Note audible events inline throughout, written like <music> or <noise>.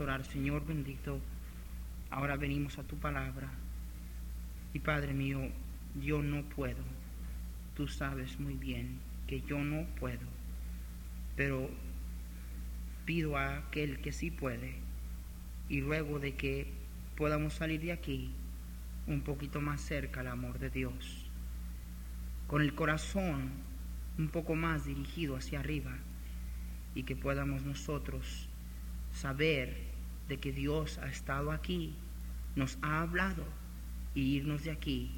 Orar, Señor bendito. Ahora venimos a tu palabra. Y Padre mío, yo no puedo. Tú sabes muy bien que yo no puedo. Pero pido a aquel que sí puede. Y luego de que podamos salir de aquí un poquito más cerca al amor de Dios. Con el corazón un poco más dirigido hacia arriba. Y que podamos nosotros saber de que Dios ha estado aquí, nos ha hablado y irnos de aquí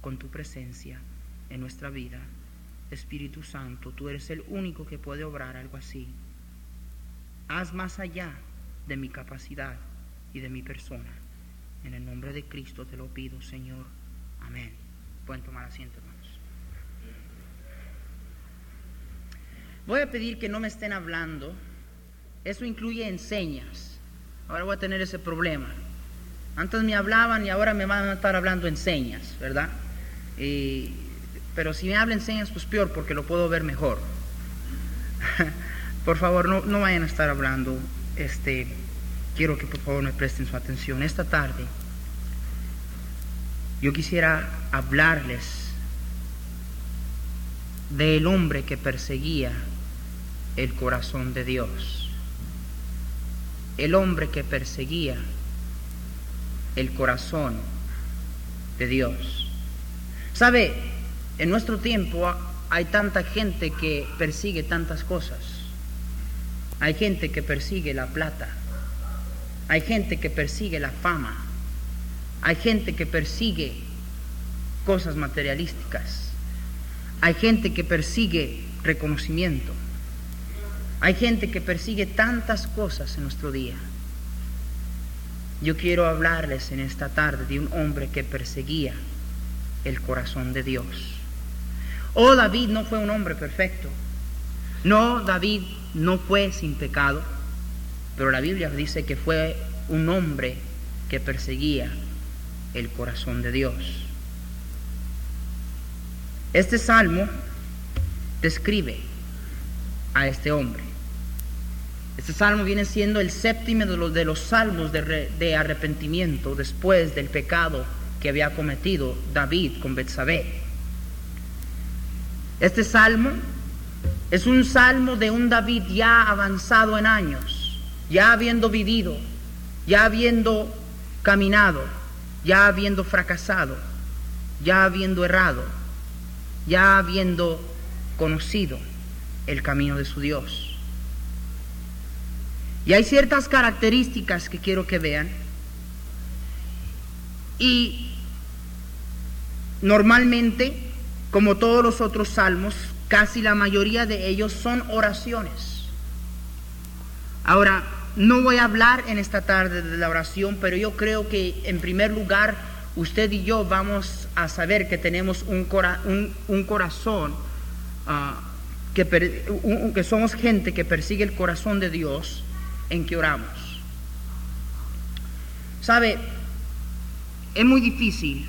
con tu presencia en nuestra vida. Espíritu Santo, tú eres el único que puede obrar algo así. Haz más allá de mi capacidad y de mi persona. En el nombre de Cristo te lo pido, Señor. Amén. Pueden tomar asiento, hermanos. Voy a pedir que no me estén hablando eso incluye enseñas. Ahora voy a tener ese problema. Antes me hablaban y ahora me van a estar hablando en señas, ¿verdad? pero si me hablan señas, pues peor, porque lo puedo ver mejor. <laughs> por favor, no, no vayan a estar hablando. Este, quiero que por favor me presten su atención. Esta tarde yo quisiera hablarles del hombre que perseguía el corazón de Dios el hombre que perseguía el corazón de Dios. ¿Sabe? En nuestro tiempo hay tanta gente que persigue tantas cosas. Hay gente que persigue la plata. Hay gente que persigue la fama. Hay gente que persigue cosas materialísticas. Hay gente que persigue reconocimiento. Hay gente que persigue tantas cosas en nuestro día. Yo quiero hablarles en esta tarde de un hombre que perseguía el corazón de Dios. Oh, David no fue un hombre perfecto. No, David no fue sin pecado, pero la Biblia dice que fue un hombre que perseguía el corazón de Dios. Este salmo describe a este hombre. Este salmo viene siendo el séptimo de los, de los salmos de, arrepentimiento después del pecado que había cometido David con Betsabé. Este salmo es un salmo de un David ya avanzado en años, ya habiendo vivido, ya habiendo caminado, ya habiendo fracasado, ya habiendo errado, ya habiendo conocido el camino de su Dios. Y hay ciertas características que quiero que vean. Y normalmente, como todos los otros salmos, casi la mayoría de ellos son oraciones. Ahora, no voy a hablar en esta tarde de la oración, pero yo creo que en primer lugar usted y yo vamos a saber que tenemos un, corazón, ah, que, que somos gente que persigue el corazón de Dios en que oramos. ¿Sabe? Es muy difícil,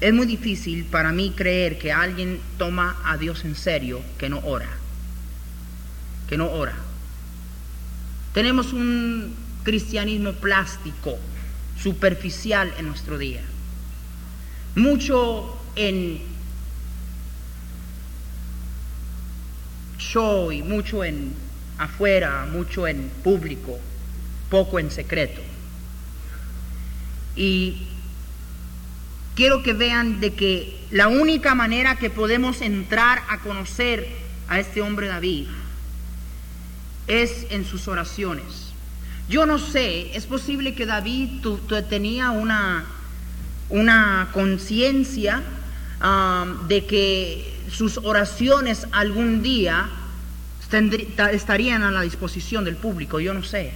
es muy difícil para mí creer que alguien toma a Dios en serio que no ora, que no ora. Tenemos un cristianismo plástico, superficial en nuestro día. Mucho en show y mucho en afuera, mucho en público, poco en secreto. Y quiero que vean de que la única manera que podemos entrar a conocer a este hombre David es en sus oraciones. Yo no sé, es posible que David tenía una, una conciencia um, de que sus oraciones algún día estarían a la disposición del público, yo no sé.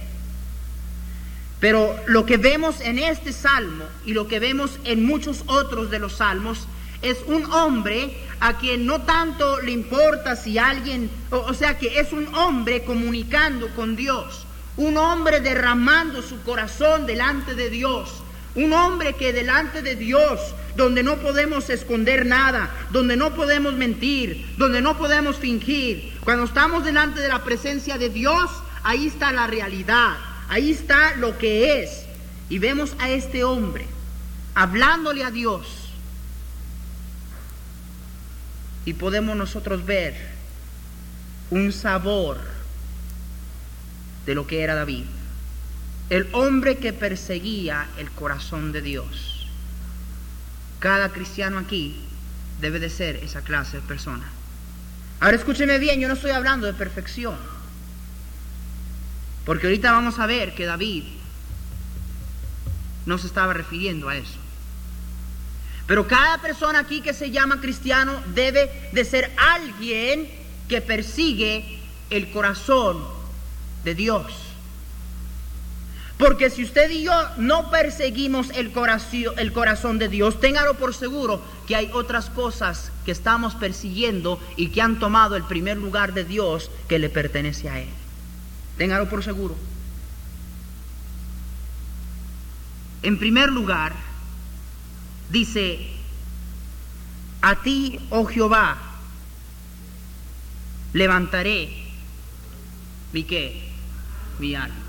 Pero lo que vemos en este salmo y lo que vemos en muchos otros de los salmos es un hombre a quien no tanto le importa si alguien, o, sea que es un hombre comunicando con Dios, un hombre derramando su corazón delante de Dios, un hombre que delante de Dios, donde no podemos esconder nada, donde no podemos mentir, donde no podemos fingir, cuando estamos delante de la presencia de Dios, ahí está la realidad. Ahí está lo que es. Y vemos a este hombre hablándole a Dios. Y podemos nosotros ver un sabor de lo que era David. El hombre que perseguía el corazón de Dios. Cada cristiano aquí debe de ser esa clase de persona. Ahora escúcheme bien, yo no estoy hablando de perfección. Porque ahorita vamos a ver que David no se estaba refiriendo a eso. Pero cada persona aquí que se llama cristiano debe de ser alguien que persigue el corazón de Dios. Porque si usted y yo no perseguimos el corazón, de Dios, téngalo por seguro que hay otras cosas que estamos persiguiendo y que han tomado el primer lugar de Dios que le pertenece a Él. Téngalo por seguro. En primer lugar, dice, a ti, oh Jehová, levantaré mi qué, mi alma.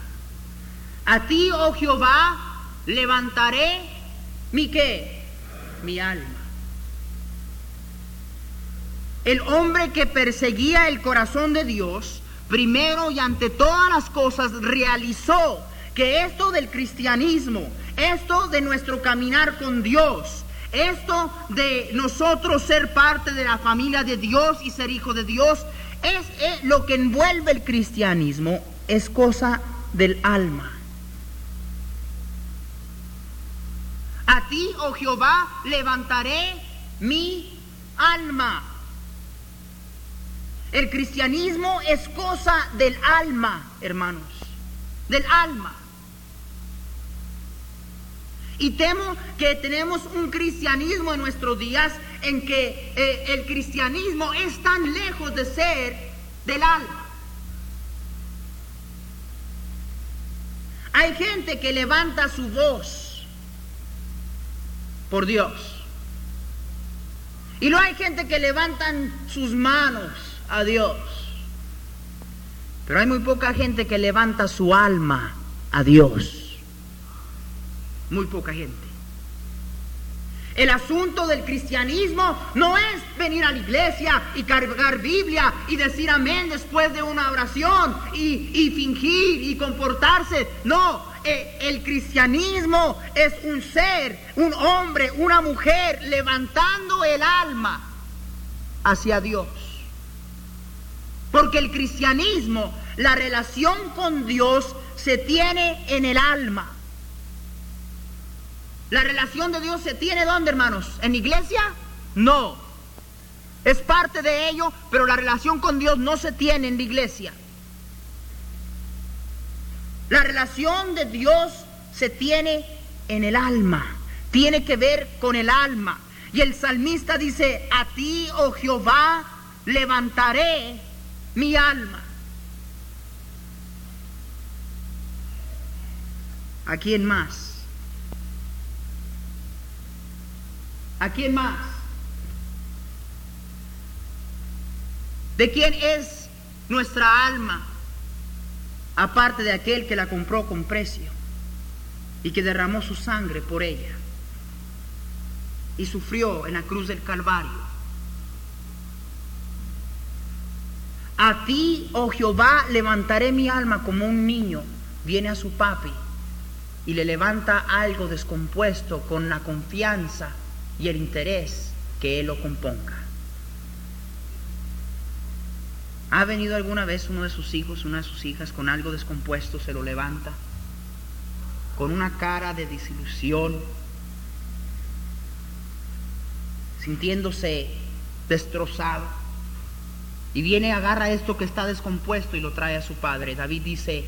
A ti, oh Jehová, levantaré mi qué, mi alma. El hombre que perseguía el corazón de Dios primero y ante todas las cosas realizó que esto del cristianismo, esto de nuestro caminar con Dios, esto de nosotros ser parte de la familia de Dios y ser hijo de Dios, es, eh, lo que envuelve el cristianismo, es cosa del alma. A ti, oh Jehová, levantaré mi alma. El cristianismo es cosa del alma, hermanos, del alma. Y temo que tenemos un cristianismo en nuestros días en que eh, el cristianismo es tan lejos de ser del alma. Hay gente que levanta su voz por Dios. Y no hay gente que levantan sus manos a Dios. Pero hay muy poca gente que levanta su alma a Dios. Muy poca gente. El asunto del cristianismo no es venir a la iglesia y cargar Biblia y decir amén después de una oración y, fingir y comportarse. No, eh, el cristianismo es un ser, un hombre, una mujer levantando el alma hacia Dios. Porque el cristianismo, la relación con Dios se tiene en el alma. La relación de Dios se tiene ¿dónde, hermanos? ¿En iglesia? No. Es parte de ello, pero la relación con Dios no se tiene en la iglesia. La relación de Dios se tiene en el alma. Tiene que ver con el alma. Y el salmista dice, a ti, oh Jehová, levantaré mi alma. ¿A quién más? ¿A quién más? ¿De quién es nuestra alma? Aparte de aquel que la compró con precio y que derramó su sangre por ella y sufrió en la cruz del Calvario A ti, oh Jehová, levantaré mi alma como un niño viene a su papi y le levanta algo descompuesto con la confianza y el interés que él lo componga. ¿Ha venido alguna vez uno de sus hijos, una de sus hijas con algo descompuesto, se lo levanta? Con una cara de desilusión, sintiéndose destrozado. Y viene, agarra esto que está descompuesto y lo trae a su padre. David dice,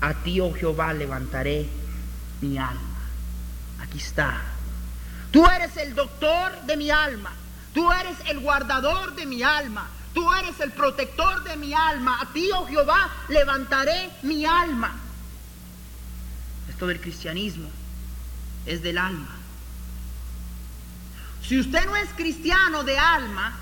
a ti, oh Jehová, levantaré mi alma. Aquí está. Tú eres el doctor de mi alma. Tú eres el guardador de mi alma. Tú eres el protector de mi alma. A ti, oh Jehová, levantaré mi alma. Esto del cristianismo es del alma. Si usted no es cristiano de alma,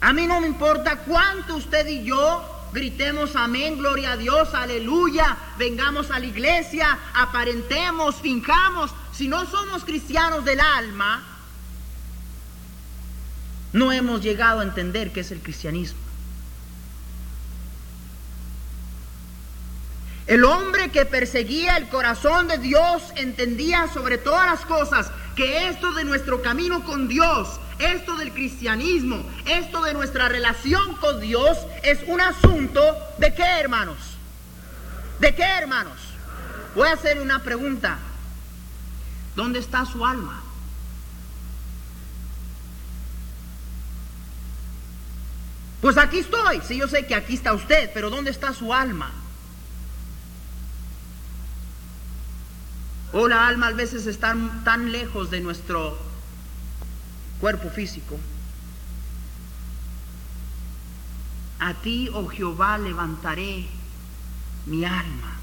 a mí no me importa cuánto usted y yo gritemos amén, gloria a Dios, aleluya, vengamos a la iglesia, aparentemos, finjamos. Si no somos cristianos del alma, no hemos llegado a entender qué es el cristianismo. El hombre que perseguía el corazón de Dios entendía sobre todas las cosas que esto de nuestro camino con Dios, esto del cristianismo, esto de nuestra relación con Dios es un asunto de qué hermanos? ¿De qué hermanos? Voy a hacer una pregunta. ¿Dónde está su alma? Pues aquí estoy, sí yo sé que aquí está usted, pero ¿dónde está su alma? O la alma a veces está tan lejos de nuestro cuerpo físico. A ti, oh Jehová, levantaré mi alma,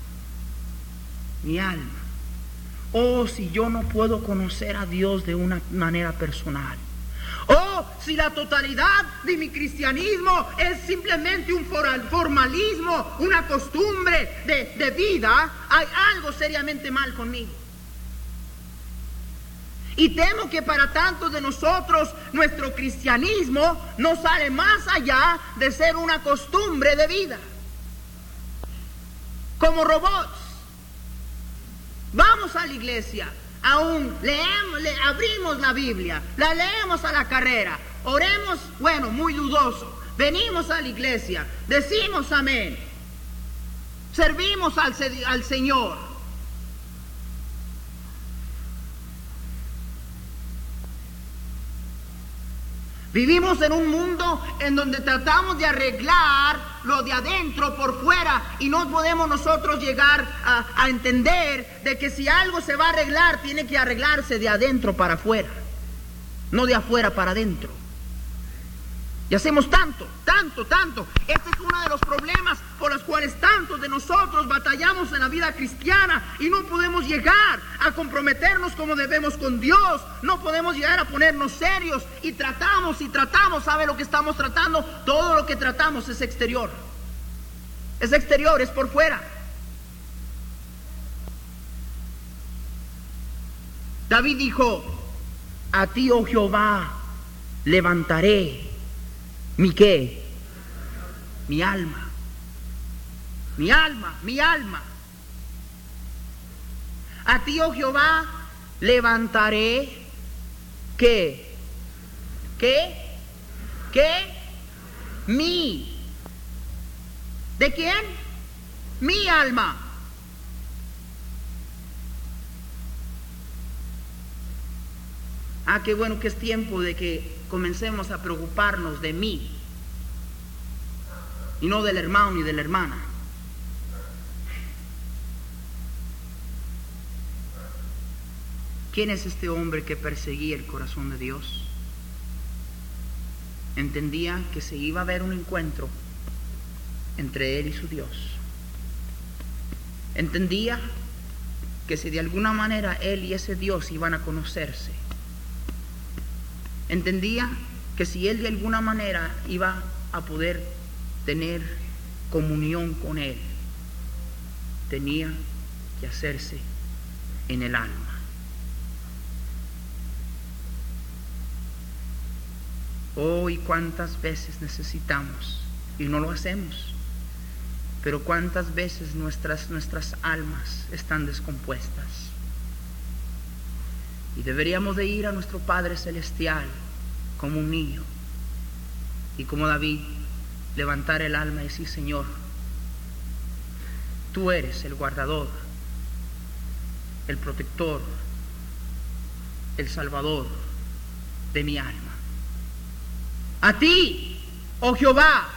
mi alma. Oh, si yo no puedo conocer a Dios de una manera personal. Oh, si la totalidad de mi cristianismo es simplemente un formalismo, una costumbre de, de vida, hay algo seriamente mal conmigo. Y temo que para tantos de nosotros nuestro cristianismo no sale más allá de ser una costumbre de vida. Como robots. Vamos a la iglesia, aún leemos, le abrimos la Biblia, la leemos a la carrera, oremos, bueno, muy dudoso. Venimos a la iglesia, decimos amén, servimos al, al Señor, Vivimos en un mundo en donde tratamos de arreglar lo de adentro por fuera y no podemos nosotros llegar a, entender de que si algo se va a arreglar, tiene que arreglarse de adentro para afuera, no de afuera para adentro. Y hacemos tanto, tanto, tanto. Este es uno de los problemas por los cuales tantos de nosotros batallamos en la vida cristiana y no podemos llegar a comprometernos como debemos con Dios. No podemos llegar a ponernos serios y tratamos y tratamos. ¿Sabe lo que estamos tratando? Todo lo que tratamos es exterior. Es exterior, es por fuera. David dijo, a ti, oh Jehová, levantaré ¿Mi qué? Mi alma. Mi alma, mi alma. A ti, oh Jehová, levantaré qué? ¿Qué? ¿Qué? Mi. ¿De quién? Mi alma. Ah, qué bueno que es tiempo de que comencemos a preocuparnos de mí y no del hermano ni de la hermana. ¿Quién es este hombre que perseguía el corazón de Dios? Entendía que se iba a haber un encuentro entre él y su Dios. Entendía que si de alguna manera él y ese Dios iban a conocerse, entendía que si él de alguna manera iba a poder tener comunión con él, tenía que hacerse en el alma. Hoy cuántas veces necesitamos y no lo hacemos, pero cuántas veces nuestras, nuestras almas están descompuestas. Y deberíamos de ir a nuestro Padre Celestial como un niño y como David levantar el alma y decir, Señor, tú eres el guardador, el protector, el salvador de mi alma. A ti, oh Jehová,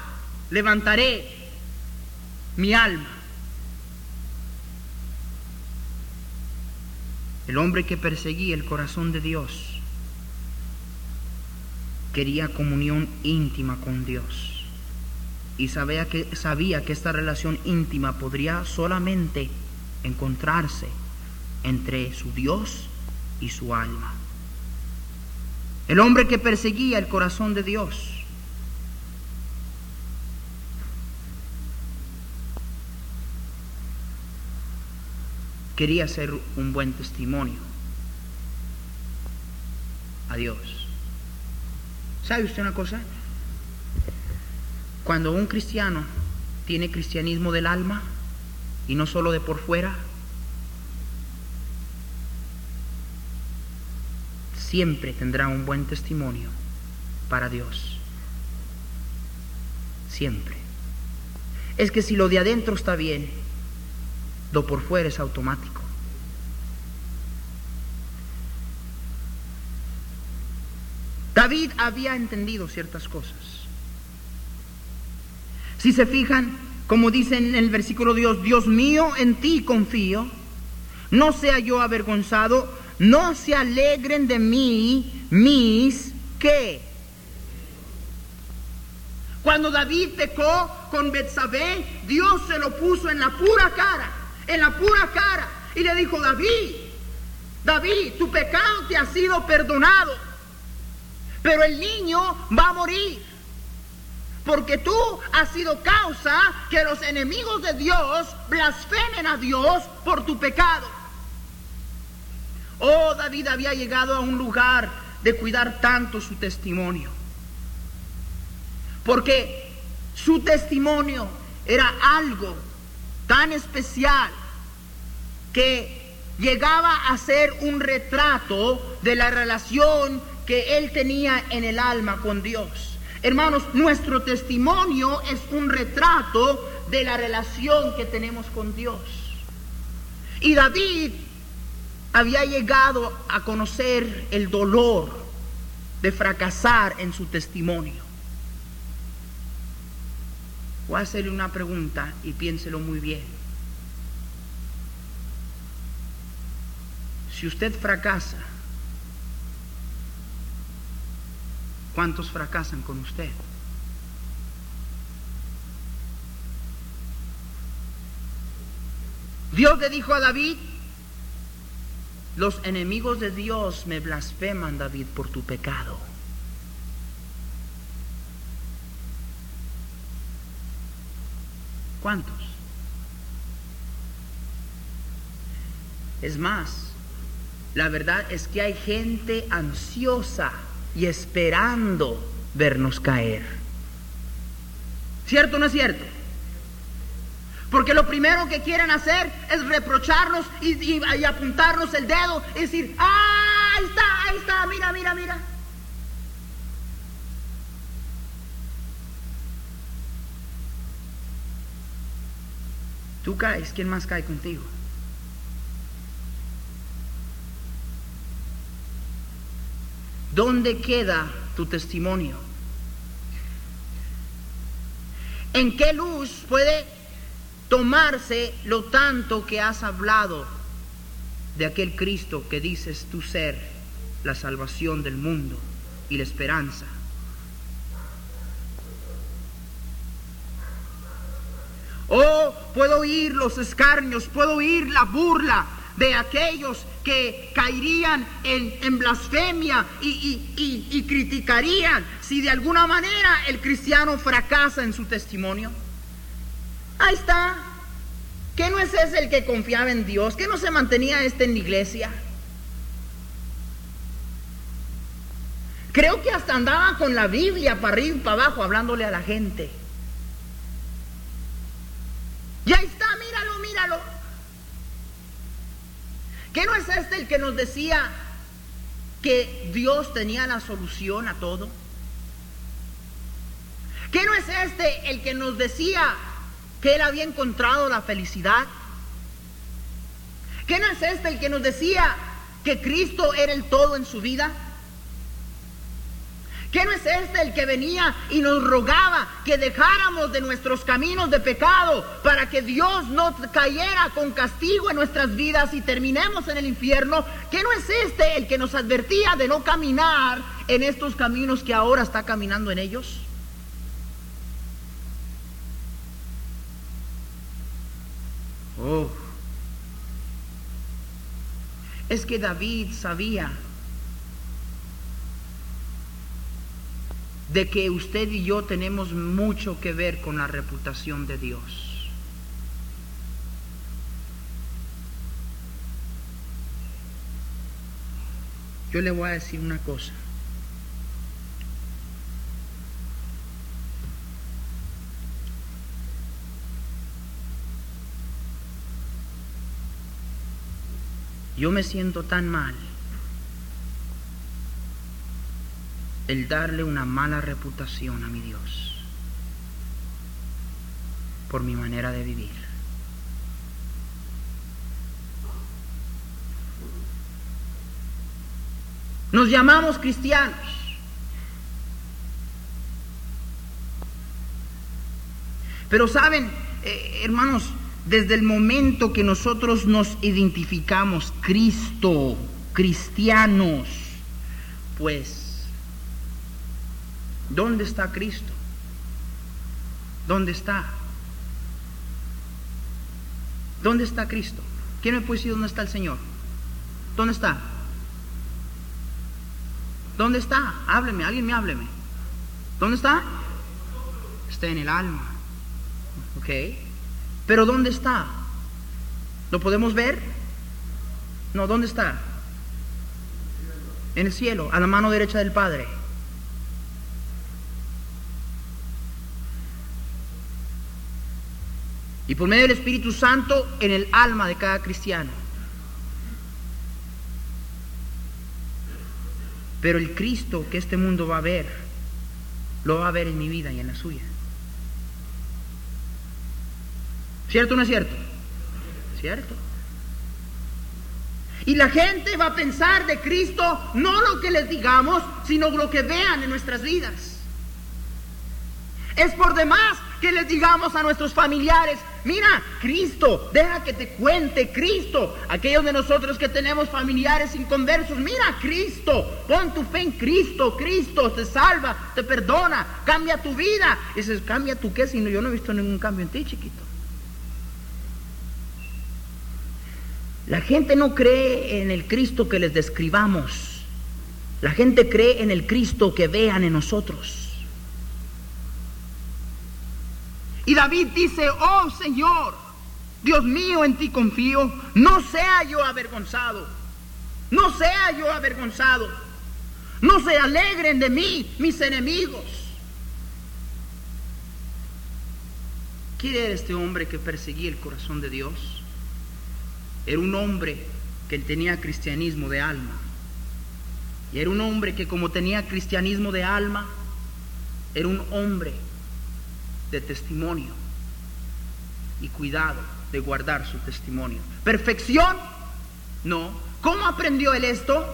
levantaré mi alma. El hombre que perseguía el corazón de Dios quería comunión íntima con Dios y sabía que, sabía que esta relación íntima podría solamente encontrarse entre su Dios y su alma. El hombre que perseguía el corazón de Dios quería ser un buen testimonio a Dios. ¿Sabe usted una cosa? Cuando un cristiano tiene cristianismo del alma y no solo de por fuera, siempre tendrá un buen testimonio para Dios. Siempre. Es que si lo de adentro está bien, por fuera es automático. David había entendido ciertas cosas. Si se fijan, como dice en el versículo Dios, Dios mío, en ti confío, no sea yo avergonzado, no se alegren de mí mis ¿qué? Cuando David pecó con Betsabé, Dios se lo puso en la pura cara en la pura cara y le dijo, David, David, tu pecado te ha sido perdonado, pero el niño va a morir. Porque tú has sido causa que los enemigos de Dios blasfemen a Dios por tu pecado. Oh, David había llegado a un lugar de cuidar tanto su testimonio. Porque su testimonio era algo tan especial que llegaba a ser un retrato de la relación que él tenía en el alma con Dios. Hermanos, nuestro testimonio es un retrato de la relación que tenemos con Dios. Y David había llegado a conocer el dolor de fracasar en su testimonio. A hacerle una pregunta y piénselo muy bien. Si usted fracasa, ¿cuántos fracasan con usted? Dios le dijo a David, los enemigos de Dios me blasfeman, David, por tu pecado. ¿Cuántos? Es más, la verdad es que hay gente ansiosa y esperando vernos caer. ¿Cierto o no es cierto? Porque lo primero que quieren hacer es reprocharnos y, apuntarnos el dedo y decir, ¡ah, ahí está, ahí está, mira, mira, mira! Tú caes, ¿quién más cae contigo? ¿Dónde queda tu testimonio? ¿En qué luz puede tomarse lo tanto que has hablado de aquel Cristo que dices tú ser la salvación del mundo y la esperanza? Oh, puedo oír los escarnios, puedo oír la burla de aquellos que caerían en, blasfemia y, y, criticarían si de alguna manera el cristiano fracasa en su testimonio. Ahí está. ¿Qué no es ese el que confiaba en Dios? ¿Qué no se mantenía este en la iglesia? Creo que hasta andaba con la Biblia para arriba y para abajo hablándole a la gente. Y ahí está, míralo, míralo. ¿Qué no es este el que nos decía que Dios tenía la solución a todo? ¿Qué no es este el que nos decía que él había encontrado la felicidad? ¿Qué no es este el que nos decía que Cristo era el todo en su vida? ¿Qué no es este el que venía y nos rogaba que dejáramos de nuestros caminos de pecado para que Dios no cayera con castigo en nuestras vidas y terminemos en el infierno? ¿Qué no es este el que nos advertía de no caminar en estos caminos que ahora está caminando en ellos? Oh. Es que David sabía de que usted y yo tenemos mucho que ver con la reputación de Dios. Yo le voy a decir una cosa. Yo me siento tan mal el darle una mala reputación a mi Dios por mi manera de vivir. Nos llamamos cristianos. Pero saben, eh, hermanos, desde el momento que nosotros nos identificamos Cristo, cristianos, pues ¿Dónde está Cristo? ¿Dónde está? ¿Dónde está Cristo? ¿Quién me puede decir dónde está el Señor? ¿Dónde está? ¿Dónde está? Hábleme, alguien me hábleme. ¿Dónde está? Está en el alma. ¿Ok? Pero ¿dónde está? ¿Lo podemos ver? No, ¿dónde está? En el cielo, a la mano derecha del Padre. Y por medio del Espíritu Santo en el alma de cada cristiano. Pero el Cristo que este mundo va a ver, lo va a ver en mi vida y en la suya. ¿Cierto o no es cierto? ¿Cierto? Y la gente va a pensar de Cristo no lo que les digamos, sino lo que vean en nuestras vidas. Es por demás que les digamos a nuestros familiares, mira, Cristo, deja que te cuente Cristo. Aquellos de nosotros que tenemos familiares inconversos, mira, Cristo, pon tu fe en Cristo, Cristo te salva, te perdona, cambia tu vida. Y dices, cambia tu qué, si yo no he visto ningún cambio en ti, chiquito. La gente no cree en el Cristo que les describamos. La gente cree en el Cristo que vean en nosotros. Y David dice, oh Señor, Dios mío, en ti confío, no sea yo avergonzado, no sea yo avergonzado, no se alegren de mí mis enemigos. ¿Quién era este hombre que perseguía el corazón de Dios? Era un hombre que tenía cristianismo de alma. Y era un hombre que como tenía cristianismo de alma, era un hombre de testimonio y cuidado de guardar su testimonio. ¿Perfección? No. ¿Cómo aprendió él esto?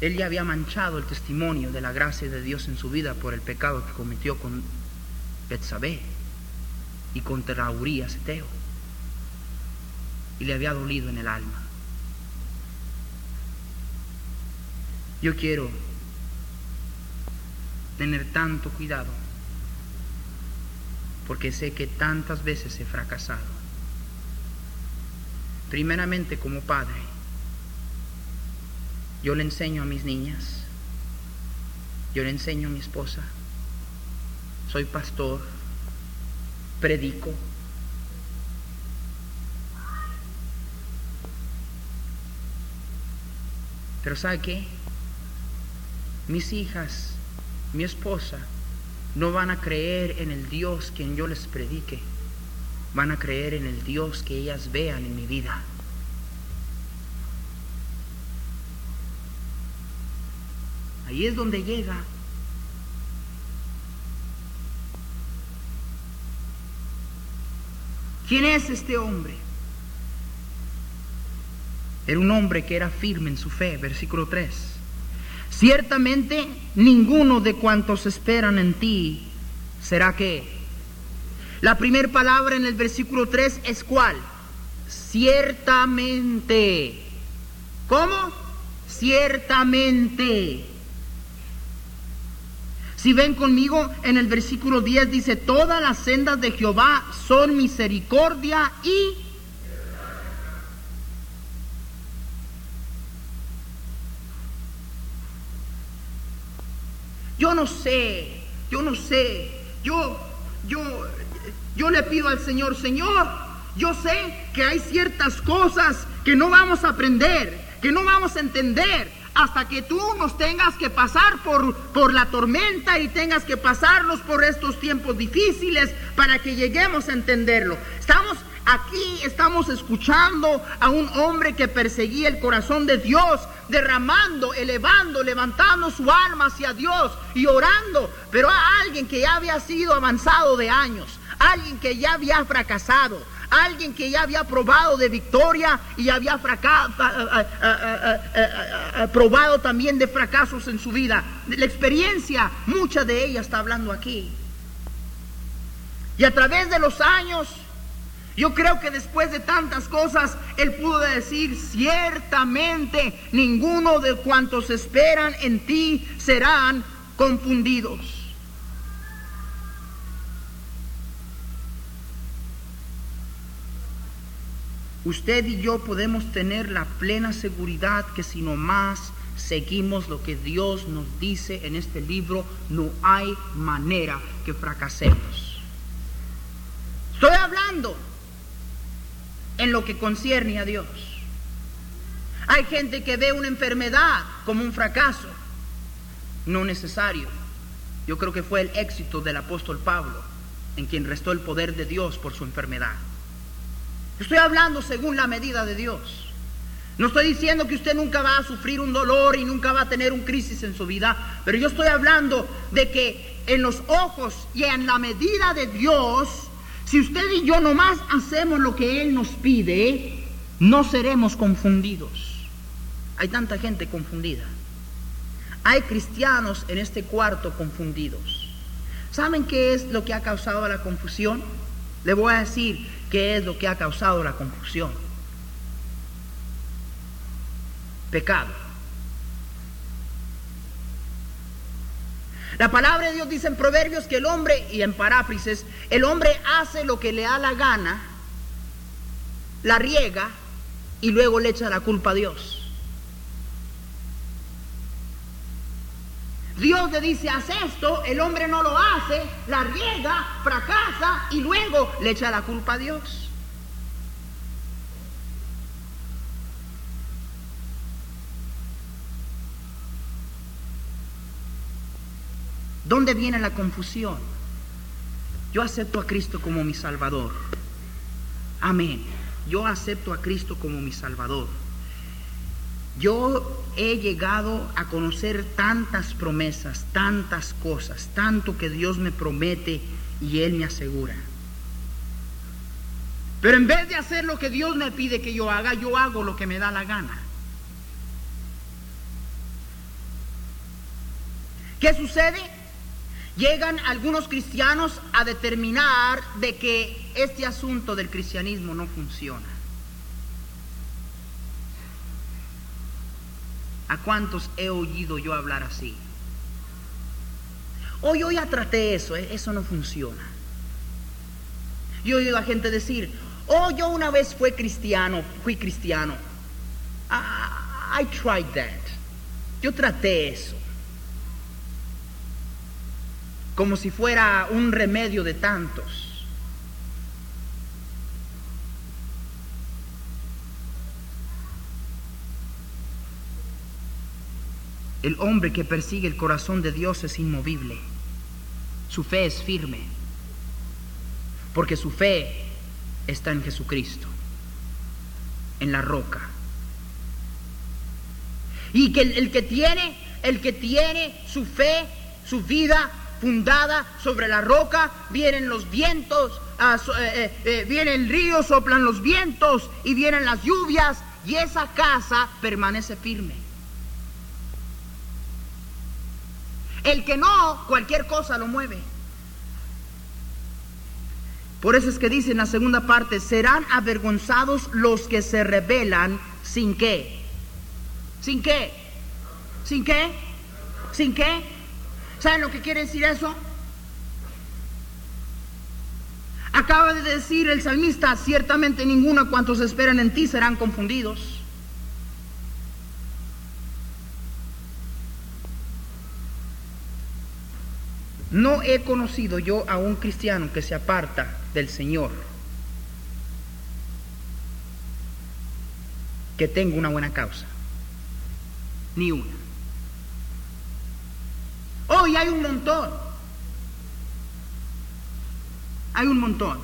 Él ya había manchado el testimonio de la gracia de Dios en su vida por el pecado que cometió con Betsabé y contra Urias Eteo. Y le había dolido en el alma. Yo quiero tener tanto cuidado, porque sé que tantas veces he fracasado. Primeramente como padre, yo le enseño a mis niñas, yo le enseño a mi esposa, soy pastor, predico. Pero ¿sabe qué? Mis hijas mi esposa, no van a creer en el Dios quien yo les predique, van a creer en el Dios que ellas vean en mi vida. Ahí es donde llega. ¿Quién es este hombre? Era un hombre que era firme en su fe, versículo 3 Ciertamente ninguno de cuantos esperan en ti será que. La primera palabra en el versículo 3 es cuál? Ciertamente. ¿Cómo? Ciertamente. Si ven conmigo, en el versículo 10 dice, todas las sendas de Jehová son misericordia y... Yo no sé, yo no sé, yo, yo, yo le pido al Señor, Señor, yo sé que hay ciertas cosas que no vamos a aprender, que no vamos a entender, hasta que tú nos tengas que pasar por, por la tormenta y tengas que pasarnos por estos tiempos difíciles para que lleguemos a entenderlo. Estamos aquí, estamos escuchando a un hombre que perseguía el corazón de Dios, derramando, elevando, levantando su alma hacia Dios y orando, pero a alguien que ya había sido avanzado de años, alguien que ya había fracasado, alguien que ya había probado de victoria y había probado también de fracasos en su vida. La experiencia, mucha de ella está hablando aquí. Y a través de los años, yo creo que después de tantas cosas, él pudo decir, ciertamente ninguno de cuantos esperan en ti serán confundidos. Usted y yo podemos tener la plena seguridad que si nomás seguimos lo que Dios nos dice en este libro, no hay manera que fracasemos. Estoy hablando en lo que concierne a Dios. Hay gente que ve una enfermedad como un fracaso. No necesario. Yo creo que fue el éxito del apóstol Pablo, en quien restó el poder de Dios por su enfermedad. Estoy hablando según la medida de Dios. No estoy diciendo que usted nunca va a sufrir un dolor y nunca va a tener un crisis en su vida, pero yo estoy hablando de que en los ojos y en la medida de Dios, si usted y yo nomás hacemos lo que Él nos pide, no seremos confundidos. Hay tanta gente confundida. Hay cristianos en este cuarto confundidos. ¿Saben qué es lo que ha causado la confusión? Le voy a decir, ¿Qué es lo que ha causado la confusión? Pecado. La palabra de Dios dice en Proverbios que el hombre, y en paráfrasis, el hombre hace lo que le da la gana, la riega y luego le echa la culpa a Dios. Dios le dice, haz esto, el hombre no lo hace, la riega, fracasa y luego le echa la culpa a Dios. ¿Dónde viene la confusión? Yo acepto a Cristo como mi Salvador. Amén. Yo acepto a Cristo como mi Salvador. Yo he llegado a conocer tantas promesas, tantas cosas, tanto que Dios me promete y Él me asegura. Pero en vez de hacer lo que Dios me pide que yo haga, yo hago lo que me da la gana. ¿Qué sucede? Llegan algunos cristianos a determinar de que este asunto del cristianismo no funciona. ¿A cuántos he oído yo hablar así? Hoy yo ya traté eso, eh, eso no funciona. Yo oído a gente decir, oh, yo una vez fui cristiano, fui cristiano. I, I tried that. Yo traté eso. Como si fuera un remedio de tantos. El hombre que persigue el corazón de Dios es inmovible. Su fe es firme. Porque su fe está en Jesucristo, en la roca. Y que el, que tiene, el que tiene su fe, su vida fundada sobre la roca, vienen los vientos, eh, eh, eh, viene el río, soplan los vientos y vienen las lluvias y esa casa permanece firme. El que no, cualquier cosa lo mueve. Por eso es que dice en la segunda parte, serán avergonzados los que se rebelan sin qué. ¿Sin qué? ¿Sin qué? ¿Sin qué? ¿Saben lo que quiere decir eso? Acaba de decir el salmista, ciertamente ninguno cuantos esperan en ti serán confundidos. No he conocido yo a un cristiano que se aparta del Señor, que tenga una buena causa. Ni una. Hoy hay un montón. Hay un montón.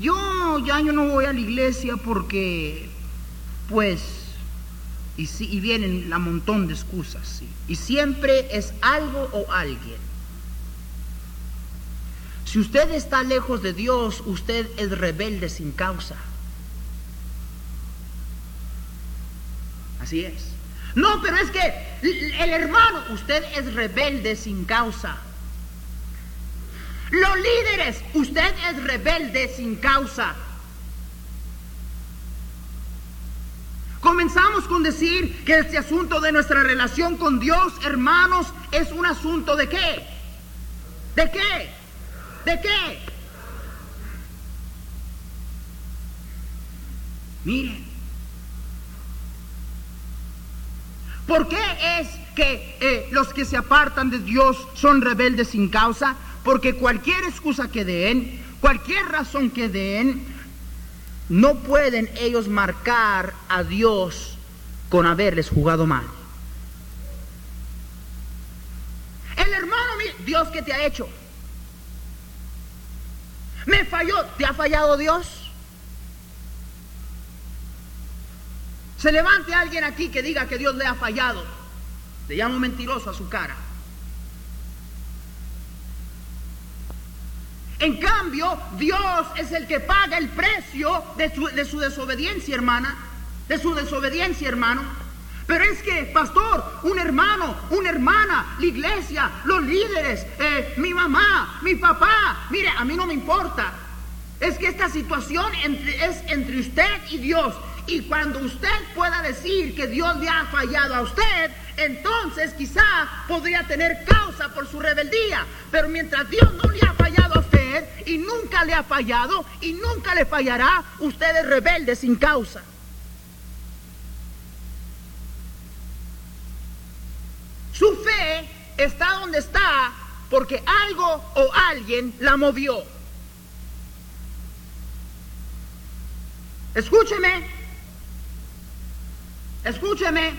Yo ya yo no voy a la iglesia porque, pues, y, si, y vienen un montón de excusas. Y siempre es algo o alguien. Si usted está lejos de Dios, usted es rebelde sin causa. Así es. No, pero es que el hermano, usted es rebelde sin causa. Los líderes, usted es rebelde sin causa. Comenzamos con decir que este asunto de nuestra relación con Dios, hermanos, es un asunto de qué? ¿De qué? ¿De qué? Miren. ¿Por qué es que eh, los que se apartan de Dios son rebeldes sin causa? Porque cualquier excusa que den, cualquier razón que den, no pueden ellos marcar a Dios con haberles jugado mal. El hermano, Dios que te ha hecho. Me falló, ¿te ha fallado Dios? Se levante alguien aquí que diga que Dios le ha fallado. Le llamo mentiroso a su cara. En cambio, Dios es el que paga el precio de su, de su desobediencia, hermana. De su desobediencia, hermano. Pero es que, pastor, un hermano, una hermana, la iglesia, los líderes, eh, mi mamá, mi papá, mire, a mí no me importa. Es que esta situación es entre usted y Dios. Y cuando usted pueda decir que Dios le ha fallado a usted, entonces quizá podría tener causa por su rebeldía. Pero mientras Dios no le ha fallado a usted y nunca le ha fallado y nunca le fallará, usted es rebelde sin causa. Su fe está donde está porque algo o alguien la movió. Escúcheme, escúcheme.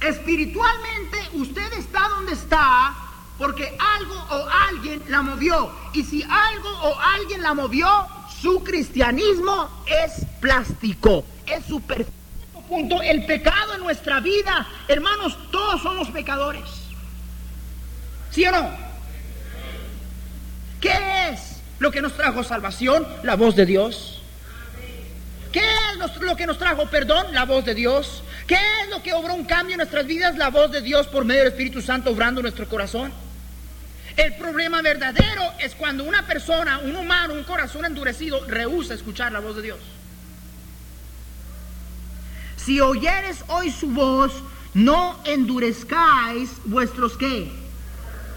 Espiritualmente usted está donde está porque algo o alguien la movió. Y si algo o alguien la movió, su cristianismo es plástico, es superficial. Punto. El pecado en nuestra vida, hermanos, todos somos pecadores. ¿Sí o no? ¿Qué es lo que nos trajo salvación? La voz de Dios. ¿Qué es lo que nos trajo perdón? La voz de Dios. ¿Qué es lo que obró un cambio en nuestras vidas? La voz de Dios por medio del Espíritu Santo obrando nuestro corazón. El problema verdadero es cuando una persona, un humano, un corazón endurecido, rehúsa escuchar la voz de Dios. Si oyeres hoy su voz, no endurezcáis vuestros qué?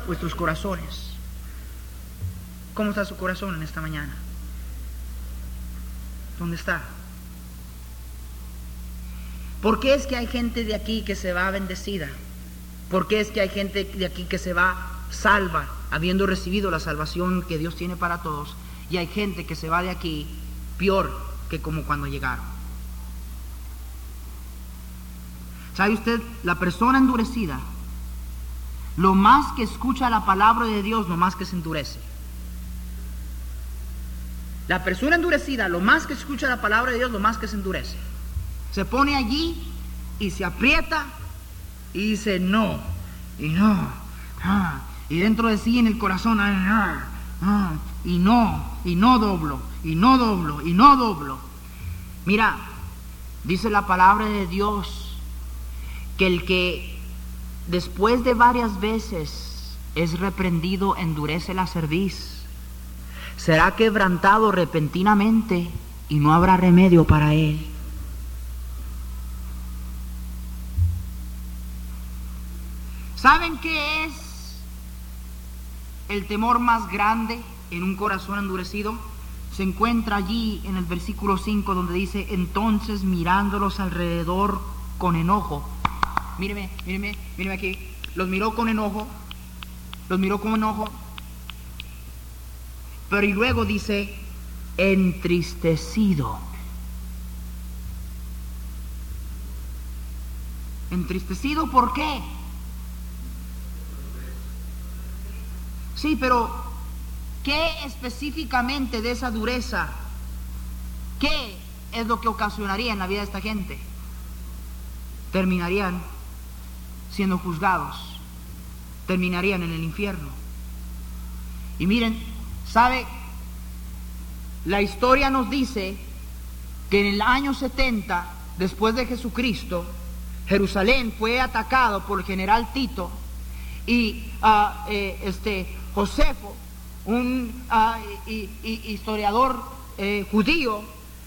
Vuestros corazones. ¿Cómo está su corazón en esta mañana? ¿Dónde está? ¿Por qué es que hay gente de aquí que se va bendecida? ¿Por qué es que hay gente de aquí que se va salva, habiendo recibido la salvación que Dios tiene para todos? Y hay gente que se va de aquí peor que como cuando llegaron. ¿Sabe usted? La persona endurecida, lo más que escucha la palabra de Dios, lo más que se endurece. La persona endurecida, lo más que escucha la palabra de Dios, lo más que se endurece. Se pone allí y se aprieta y dice no, y no, y dentro de sí en el corazón, ah, y no, y no doblo, y no doblo, y no doblo. Mira, dice la palabra de Dios que el que después de varias veces es reprendido endurece la cerviz, será quebrantado repentinamente y no habrá remedio para él. ¿Saben qué es el temor más grande en un corazón endurecido? Se encuentra allí en el versículo 5 donde dice, entonces mirándolos alrededor con enojo. Míreme, míreme, míreme aquí. Los miró con enojo, los miró con enojo. Pero y luego dice, entristecido. Entristecido, ¿por qué? Sí, pero ¿qué específicamente de esa dureza? ¿Qué es lo que ocasionaría en la vida de esta gente? Terminarían siendo juzgados, terminarían en el infierno. Y miren, ¿sabe? La historia nos dice que en el año 70, después de Jesucristo, Jerusalén fue atacado por el general Tito y uh, eh, este, Josefo, un historiador eh, judío,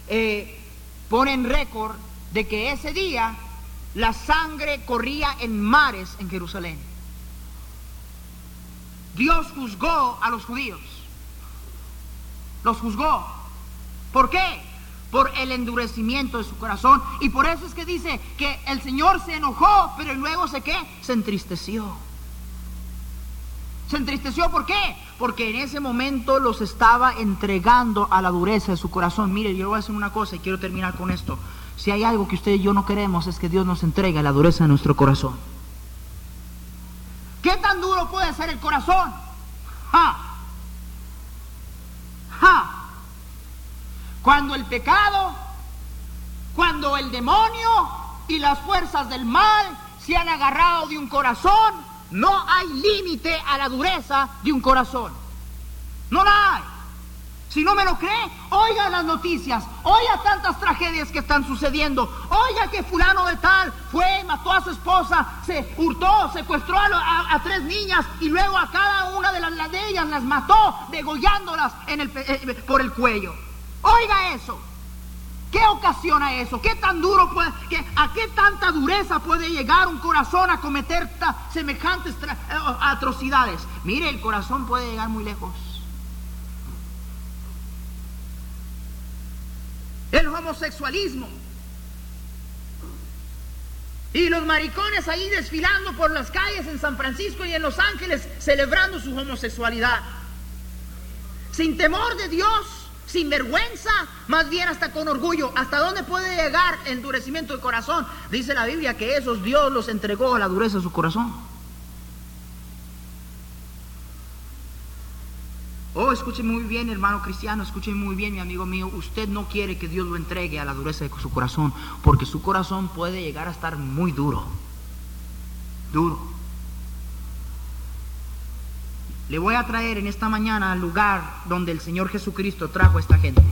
eh, pone en récord de que ese día la sangre corría en mares en Jerusalén. Dios juzgó a los judíos. Los juzgó. ¿Por qué? Por el endurecimiento de su corazón. Y por eso es que dice que el Señor se enojó, pero luego se qué? Se entristeció. Se entristeció, ¿por qué? Porque en ese momento los estaba entregando a la dureza de su corazón. Mire, yo voy a decir una cosa y quiero terminar con esto. Si hay algo que usted y yo no queremos es que Dios nos entregue a la dureza de nuestro corazón. ¿Qué tan duro puede ser el corazón? ¡Ja! ¡Ja! Cuando el pecado, cuando el demonio y las fuerzas del mal se han agarrado de un corazón, no hay límite a la dureza de un corazón. No la hay. Si no me lo cree, oiga las noticias, oiga tantas tragedias que están sucediendo, oiga que fulano de tal fue, mató a su esposa, se hurtó, secuestró a, tres niñas y luego a cada una de, las, de ellas las mató, degollándolas en el, eh, por el cuello. Oiga eso. ¿Qué ocasiona eso? ¿Qué tan duro puede, a qué tanta dureza puede llegar un corazón a cometer semejantes eh, atrocidades? Mire, el corazón puede llegar muy lejos. El homosexualismo. Y los maricones ahí desfilando por las calles en San Francisco y en Los Ángeles celebrando su homosexualidad. Sin temor de Dios sin vergüenza, más bien hasta con orgullo. ¿Hasta dónde puede llegar endurecimiento del corazón? Dice la Biblia que esos Dios los entregó a la dureza de su corazón. Oh, escuche muy bien, hermano cristiano, escuche muy bien, mi amigo mío. Usted no quiere que Dios lo entregue a la dureza de su corazón, porque su corazón puede llegar a estar muy duro. Duro. Le voy a traer en esta mañana al lugar donde el Señor Jesucristo trajo a esta gente.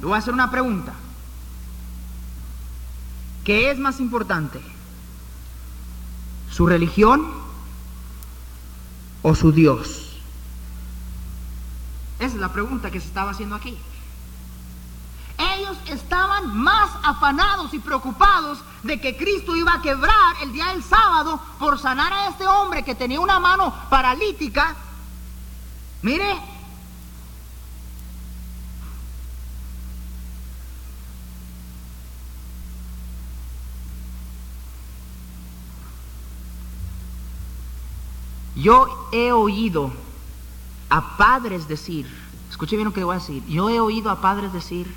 Le voy a hacer una pregunta. ¿Qué es más importante? ¿Su religión o su Dios? Esa es la pregunta que se estaba haciendo aquí. Ellos estaban más afanados y preocupados de que Cristo iba a quebrar el día del sábado por sanar a este hombre que tenía una mano paralítica. Mire, yo he oído a padres decir, escuche bien lo que voy a decir, yo he oído a padres decir,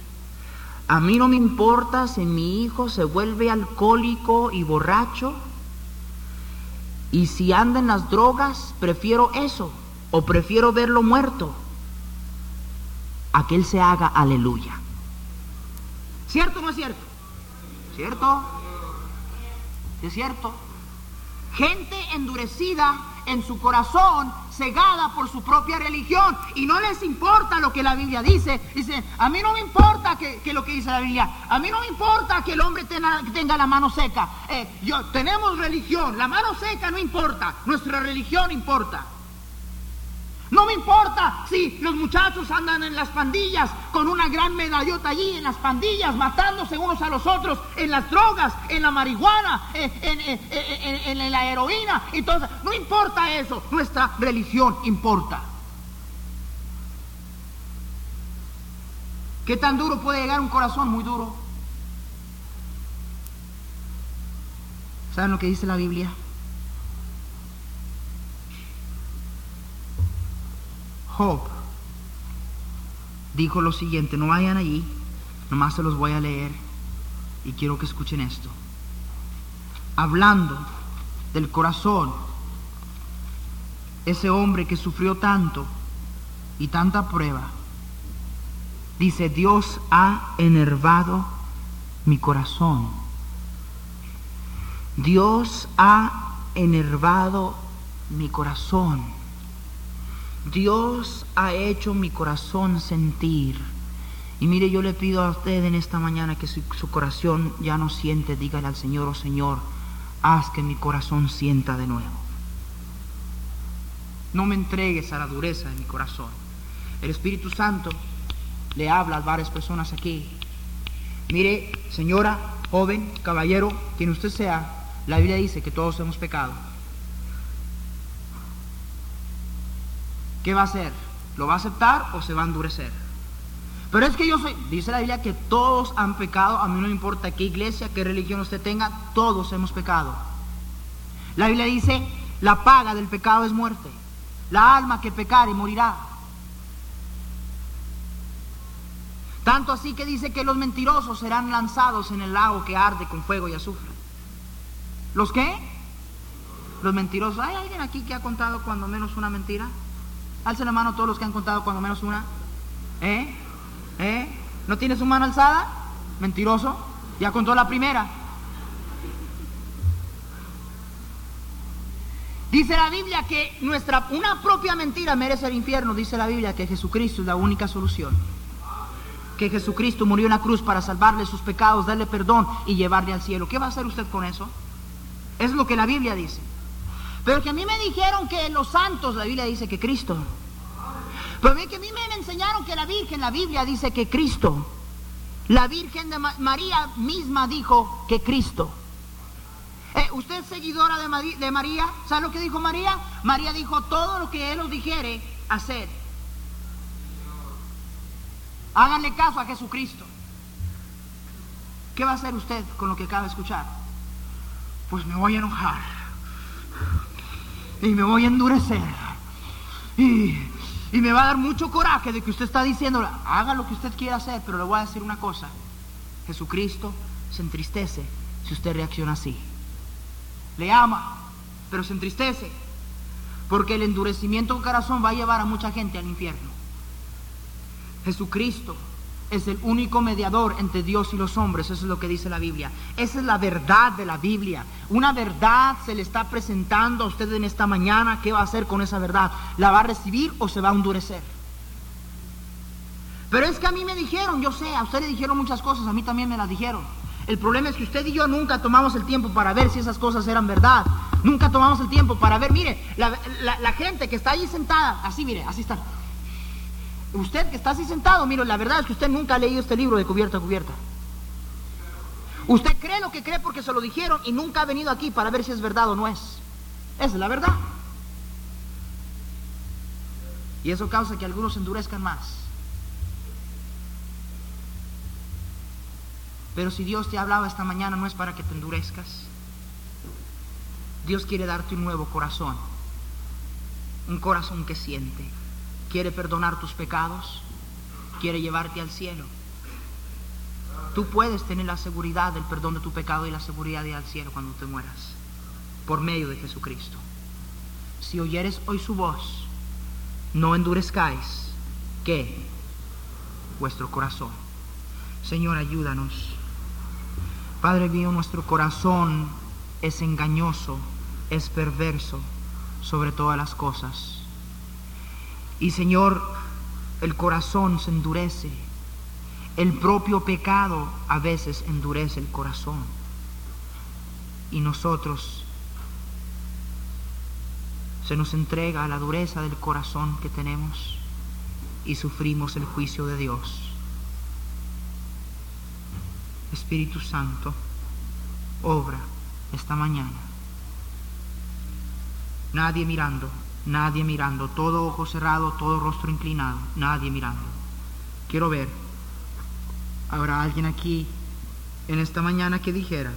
a mí no me importa si mi hijo se vuelve alcohólico y borracho. Y si anda en las drogas, prefiero eso. O prefiero verlo muerto. A que él se haga aleluya. ¿Cierto o no es cierto? ¿Cierto? ¿Es cierto? Gente endurecida en su corazón, cegada por su propia religión y no les importa lo que la Biblia dice. Dicen, a mí no me importa que, lo que dice la Biblia, a mí no me importa que el hombre tenga, tenga la mano seca. Eh, yo, tenemos religión, la mano seca no importa, nuestra religión importa. No me importa si los muchachos andan en las pandillas con una gran medallota allí en las pandillas, matándose unos a los otros, en las drogas, en la marihuana, en, la heroína. Entonces, no importa eso, nuestra religión importa. ¿Qué tan duro puede llegar un corazón? Muy duro. ¿Saben lo que dice la Biblia? Job dijo lo siguiente, no vayan allí, nomás se los voy a leer y quiero que escuchen esto. Hablando del corazón, ese hombre que sufrió tanto y tanta prueba, dice, Dios ha enervado mi corazón. Dios ha enervado mi corazón. Dios ha hecho mi corazón sentir. Y mire, yo le pido a usted en esta mañana que si su corazón ya no siente, dígale al Señor, oh Señor, haz que mi corazón sienta de nuevo. No me entregues a la dureza de mi corazón. El Espíritu Santo le habla a varias personas aquí. Mire, señora, joven, caballero, quien usted sea, la Biblia dice que todos hemos pecado. ¿Qué va a hacer? ¿Lo va a aceptar o se va a endurecer? Pero es que yo soy, dice la Biblia que todos han pecado, a mí no importa qué iglesia, qué religión usted tenga, todos hemos pecado. La Biblia dice, la paga del pecado es muerte, la alma que pecare morirá. Tanto así que dice que los mentirosos serán lanzados en el lago que arde con fuego y azufre. ¿Los qué? Los mentirosos. ¿Hay alguien aquí que ha contado cuando menos una mentira? Alce la mano todos los que han contado cuando menos una. ¿Eh? ¿Eh? ¿No tiene su mano alzada? Mentiroso. Ya contó la primera. Dice la Biblia que nuestra una propia mentira merece el infierno. Dice la Biblia que Jesucristo es la única solución. Que Jesucristo murió en la cruz para salvarle sus pecados, darle perdón y llevarle al cielo. ¿Qué va a hacer usted con eso? Es lo que la Biblia dice. Pero que a mí me dijeron que los santos, la Biblia dice que Cristo. Pero que a mí me enseñaron que la Virgen, la Biblia dice que Cristo. La Virgen de María misma dijo que Cristo. Eh, ¿Usted seguidora de, de María? ¿Sabe lo que dijo María? María dijo todo lo que Él os dijere, hacer. Háganle caso a Jesucristo. ¿Qué va a hacer usted con lo que acaba de escuchar? Pues me voy a enojar y me voy a endurecer. Y, me va a dar mucho coraje de que usted está diciendo, haga lo que usted quiera hacer, pero le voy a decir una cosa. Jesucristo se entristece si usted reacciona así. Le ama, pero se entristece. Porque el endurecimiento del corazón va a llevar a mucha gente al infierno. Jesucristo es el único mediador entre Dios y los hombres, eso es lo que dice la Biblia. Esa es la verdad de la Biblia. Una verdad se le está presentando a usted en esta mañana. ¿Qué va a hacer con esa verdad? ¿La va a recibir o se va a endurecer? Pero es que a mí me dijeron, yo sé, a usted le dijeron muchas cosas, a mí también me las dijeron. El problema es que usted y yo nunca tomamos el tiempo para ver si esas cosas eran verdad. Nunca tomamos el tiempo para ver, mire, la, la gente que está allí sentada, así mire, así está. Usted que está así sentado, mire, la verdad es que usted nunca ha leído este libro de cubierta a cubierta. Usted cree lo que cree porque se lo dijeron y nunca ha venido aquí para ver si es verdad o no es. Esa es la verdad. Y eso causa que algunos endurezcan más. Pero si Dios te hablaba esta mañana no es para que te endurezcas. Dios quiere darte un nuevo corazón. Un corazón que siente quiere perdonar tus pecados, quiere llevarte al cielo. Tú puedes tener la seguridad del perdón de tu pecado y la seguridad de ir al cielo cuando te mueras, por medio de Jesucristo. Si oyeres hoy su voz, no endurezcáis, ¿qué? Vuestro corazón. Señor, ayúdanos. Padre mío, nuestro corazón es engañoso es perverso sobre todas las cosas. Y Señor, el corazón se endurece. El propio pecado a veces endurece el corazón. Y nosotros se nos entrega a la dureza del corazón que tenemos y sufrimos el juicio de Dios. Espíritu Santo, obra esta mañana. Nadie mirando, nadie mirando, todo ojo cerrado, todo rostro inclinado, nadie mirando. Quiero ver, ¿habrá alguien aquí en esta mañana que dijera,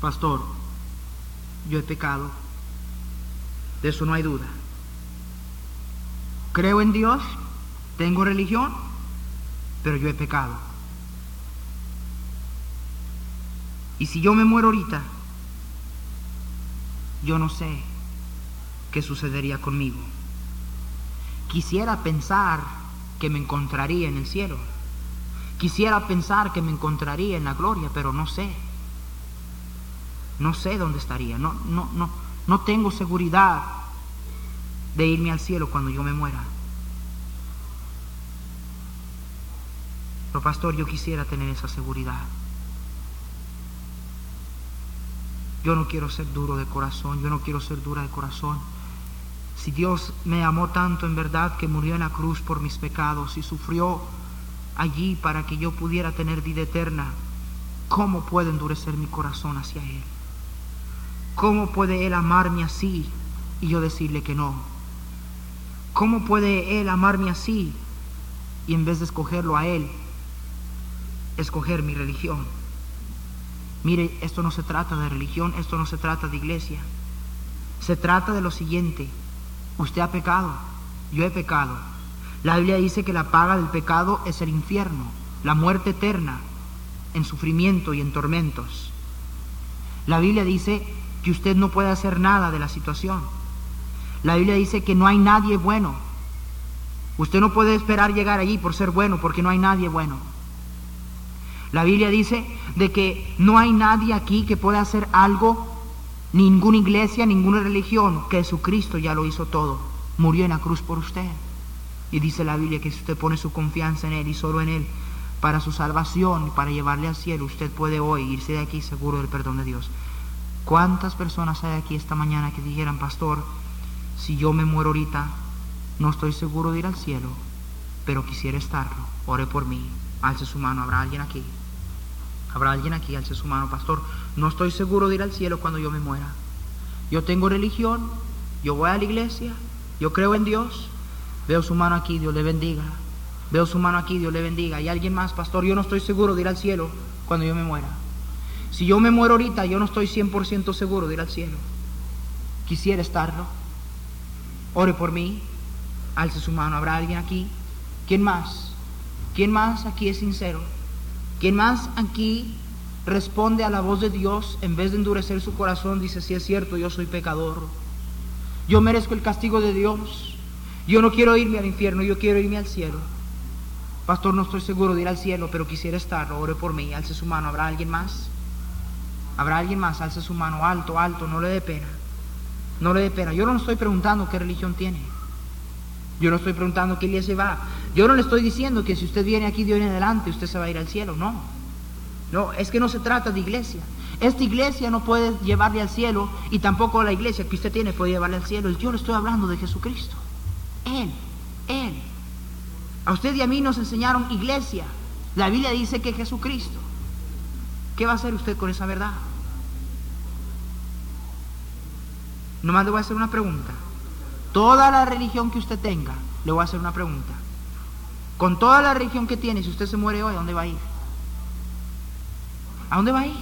pastor, yo he pecado? De eso no hay duda. Creo en Dios, tengo religión, pero yo he pecado. Y si yo me muero ahorita, yo no sé qué sucedería conmigo. Quisiera pensar que me encontraría en el cielo. Quisiera pensar que me encontraría en la gloria, pero no sé. No sé dónde estaría. No, no, no, no tengo seguridad de irme al cielo cuando yo me muera. Pero pastor, yo quisiera tener esa seguridad. Yo no quiero ser duro de corazón, yo no quiero ser dura de corazón. Si Dios me amó tanto en verdad que murió en la cruz por mis pecados y sufrió allí para que yo pudiera tener vida eterna, ¿cómo puede endurecer mi corazón hacia Él? ¿Cómo puede Él amarme así y yo decirle que no? ¿Cómo puede Él amarme así y en vez de escogerlo a Él, escoger mi religión? Mire, esto no se trata de religión, esto no se trata de iglesia. Se trata de lo siguiente. Usted ha pecado, yo he pecado. La Biblia dice que la paga del pecado es el infierno, la muerte eterna, en sufrimiento y en tormentos. La Biblia dice que usted no puede hacer nada de la situación. La Biblia dice que no hay nadie bueno. Usted no puede esperar llegar allí por ser bueno, porque no hay nadie bueno. La Biblia dice de que no hay nadie aquí que pueda hacer algo, ninguna iglesia, ninguna religión, Jesucristo ya lo hizo todo. Murió en la cruz por usted. Y dice la Biblia que si usted pone su confianza en Él y solo en Él, para su salvación, para llevarle al cielo, usted puede hoy irse de aquí seguro del perdón de Dios. ¿Cuántas personas hay aquí esta mañana que dijeran, pastor, si yo me muero ahorita, no estoy seguro de ir al cielo, pero quisiera estarlo? Ore por mí, alce su mano, ¿habrá alguien aquí? Habrá alguien aquí, alce su mano, pastor. No estoy seguro de ir al cielo cuando yo me muera. Yo tengo religión, yo voy a la iglesia, yo creo en Dios. Veo su mano aquí, Dios le bendiga. Veo su mano aquí, Dios le bendiga. Y alguien más, pastor, yo no estoy seguro de ir al cielo cuando yo me muera. Si yo me muero ahorita, yo no estoy 100% seguro de ir al cielo. Quisiera estarlo. Ore por mí. Alce su mano. ¿Habrá alguien aquí? ¿Quién más? ¿Quién más aquí es sincero? Quien más aquí responde a la voz de Dios en vez de endurecer su corazón, dice, si es cierto, yo soy pecador. Yo merezco el castigo de Dios. Yo no quiero irme al infierno, yo quiero irme al cielo. Pastor, no estoy seguro de ir al cielo, pero quisiera estarlo. Ore por mí, alce su mano. ¿Habrá alguien más? ¿Habrá alguien más? Alce su mano alto, alto, no le dé pena. No le dé pena. Yo no estoy preguntando qué religión tiene. Yo no estoy preguntando qué iglesia va. Yo no le estoy diciendo que si usted viene aquí de hoy en adelante usted se va a ir al cielo, no. No, es que no se trata de iglesia. Esta iglesia no puede llevarle al cielo y tampoco la iglesia que usted tiene puede llevarle al cielo. Yo le estoy hablando de Jesucristo. Él, Él. A usted y a mí nos enseñaron iglesia. La Biblia dice que Jesucristo. ¿Qué va a hacer usted con esa verdad? Nomás le voy a hacer una pregunta. Toda la religión que usted tenga, le voy a hacer una pregunta. Con toda la religión que tiene, si usted se muere hoy, ¿a dónde va a ir? ¿A dónde va a ir?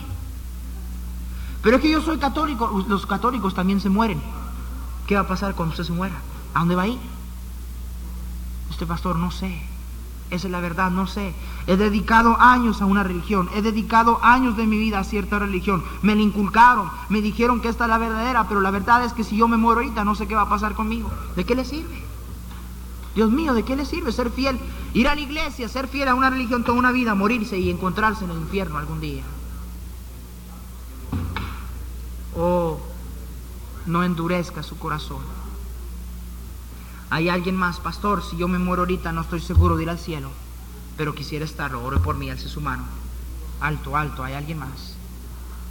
Pero es que yo soy católico, los católicos también se mueren. ¿Qué va a pasar cuando usted se muera? ¿A dónde va a ir? Usted, pastor, no sé. Esa es la verdad, no sé. He dedicado años a una religión, he dedicado años de mi vida a cierta religión. Me la inculcaron, me dijeron que esta es la verdadera, pero la verdad es que si yo me muero ahorita, no sé qué va a pasar conmigo. ¿De qué le sirve? Dios mío, ¿de qué le sirve ser fiel? Ir a la iglesia, ser fiel a una religión toda una vida, morirse y encontrarse en el infierno algún día. Oh, no endurezca su corazón. Hay alguien más, pastor, si yo me muero ahorita no estoy seguro de ir al cielo, pero quisiera estarlo, ore por mí, alce su mano. Alto, alto, hay alguien más.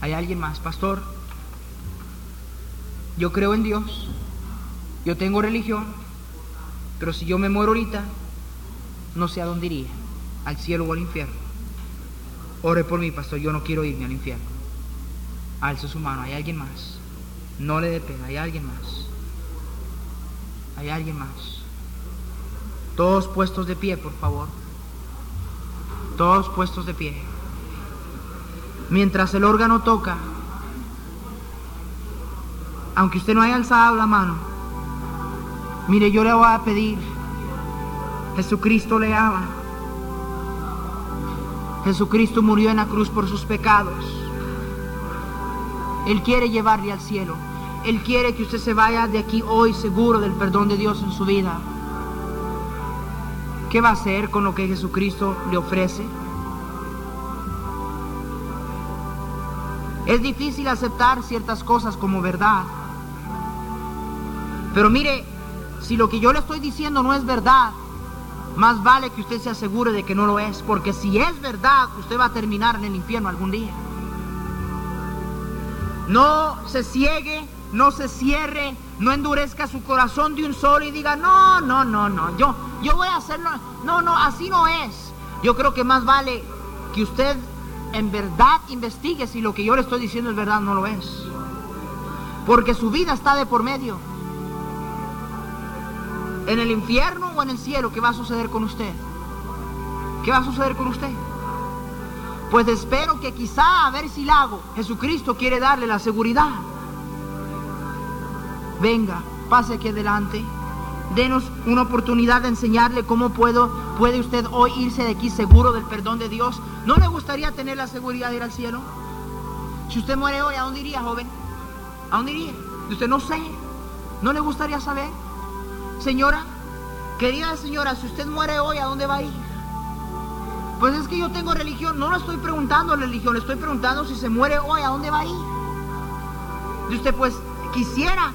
Hay alguien más, pastor. Yo creo en Dios, yo tengo religión, pero si yo me muero ahorita, no sé a dónde iría, al cielo o al infierno. Ore por mí, pastor, yo no quiero irme al infierno. Alce su mano, hay alguien más. No le dé pena, hay alguien más. Hay alguien más. Todos puestos de pie, por favor. Todos puestos de pie. Mientras el órgano toca, aunque usted no haya alzado la mano, mire, yo le voy a pedir, Jesucristo le ama. Jesucristo murió en la cruz por sus pecados. Él quiere llevarle al cielo. Él quiere que usted se vaya de aquí hoy seguro del perdón de Dios en su vida. ¿Qué va a hacer con lo que Jesucristo le ofrece? Es difícil aceptar ciertas cosas como verdad. Pero mire, si lo que yo le estoy diciendo no es verdad, más vale que usted se asegure de que no lo es, porque si es verdad, usted va a terminar en el infierno algún día. No se ciegue, no se cierre, no endurezca su corazón de un solo y diga, no, no, no, no, yo, yo voy a hacerlo. No, no, así no es. Yo creo que más vale que usted en verdad investigue si lo que yo le estoy diciendo es verdad o no lo es. Porque su vida está de por medio. En el infierno o en el cielo, ¿qué va a suceder con usted? ¿Qué va a suceder con usted? Pues espero que quizá a ver si la hago. Jesucristo quiere darle la seguridad. Venga, pase aquí adelante. Denos una oportunidad de enseñarle cómo puedo, puede usted hoy irse de aquí seguro del perdón de Dios. ¿No le gustaría tener la seguridad de ir al cielo? Si usted muere hoy, ¿a dónde iría, joven? ¿A dónde iría? Usted no sé. ¿No le gustaría saber? Señora, querida señora, si usted muere hoy, ¿a dónde va a ir? Pues es que yo tengo religión. No le estoy preguntando religión, le estoy preguntando si se muere hoy, ¿a dónde va a ir? Y usted pues quisiera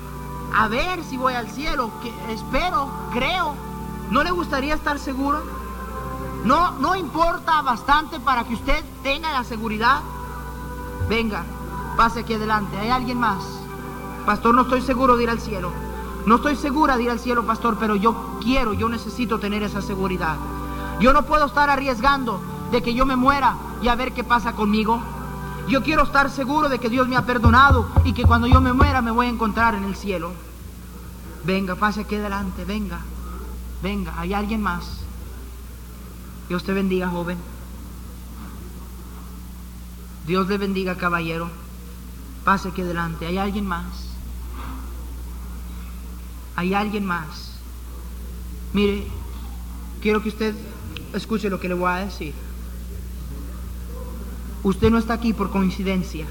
a ver si voy al cielo, que espero, creo. ¿No le gustaría estar seguro? No, no importa bastante para que usted tenga la seguridad. Venga, pase aquí adelante. ¿Hay alguien más? Pastor, no estoy seguro de ir al cielo. No estoy segura de ir al cielo, pastor, pero yo quiero, yo necesito tener esa seguridad. Yo no puedo estar arriesgando de que yo me muera y a ver qué pasa conmigo. Yo quiero estar seguro de que Dios me ha perdonado y que cuando yo me muera me voy a encontrar en el cielo. Venga, pase aquí adelante, venga, venga, hay alguien más. Dios te bendiga, joven. Dios le bendiga, caballero. Pase aquí adelante, hay alguien más. Hay alguien más. Mire, quiero que usted escuche lo que le voy a decir. Usted no está aquí por coincidencia.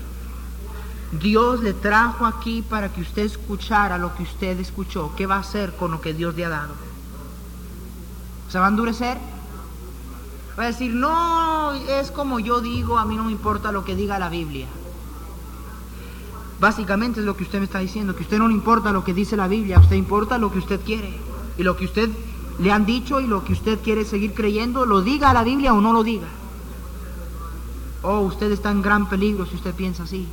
Dios le trajo aquí para que usted escuchara lo que usted escuchó. ¿Qué va a hacer con lo que Dios le ha dado? ¿Se va a endurecer? Va a decir, no, es como yo digo, a mí no me importa lo que diga la Biblia. Básicamente es lo que usted me está diciendo, que usted no le importa lo que dice la Biblia, usted importa lo que usted quiere. Y lo que usted le han dicho y lo que usted quiere seguir creyendo, lo diga la Biblia o no lo diga. Oh, usted está en gran peligro si usted piensa así.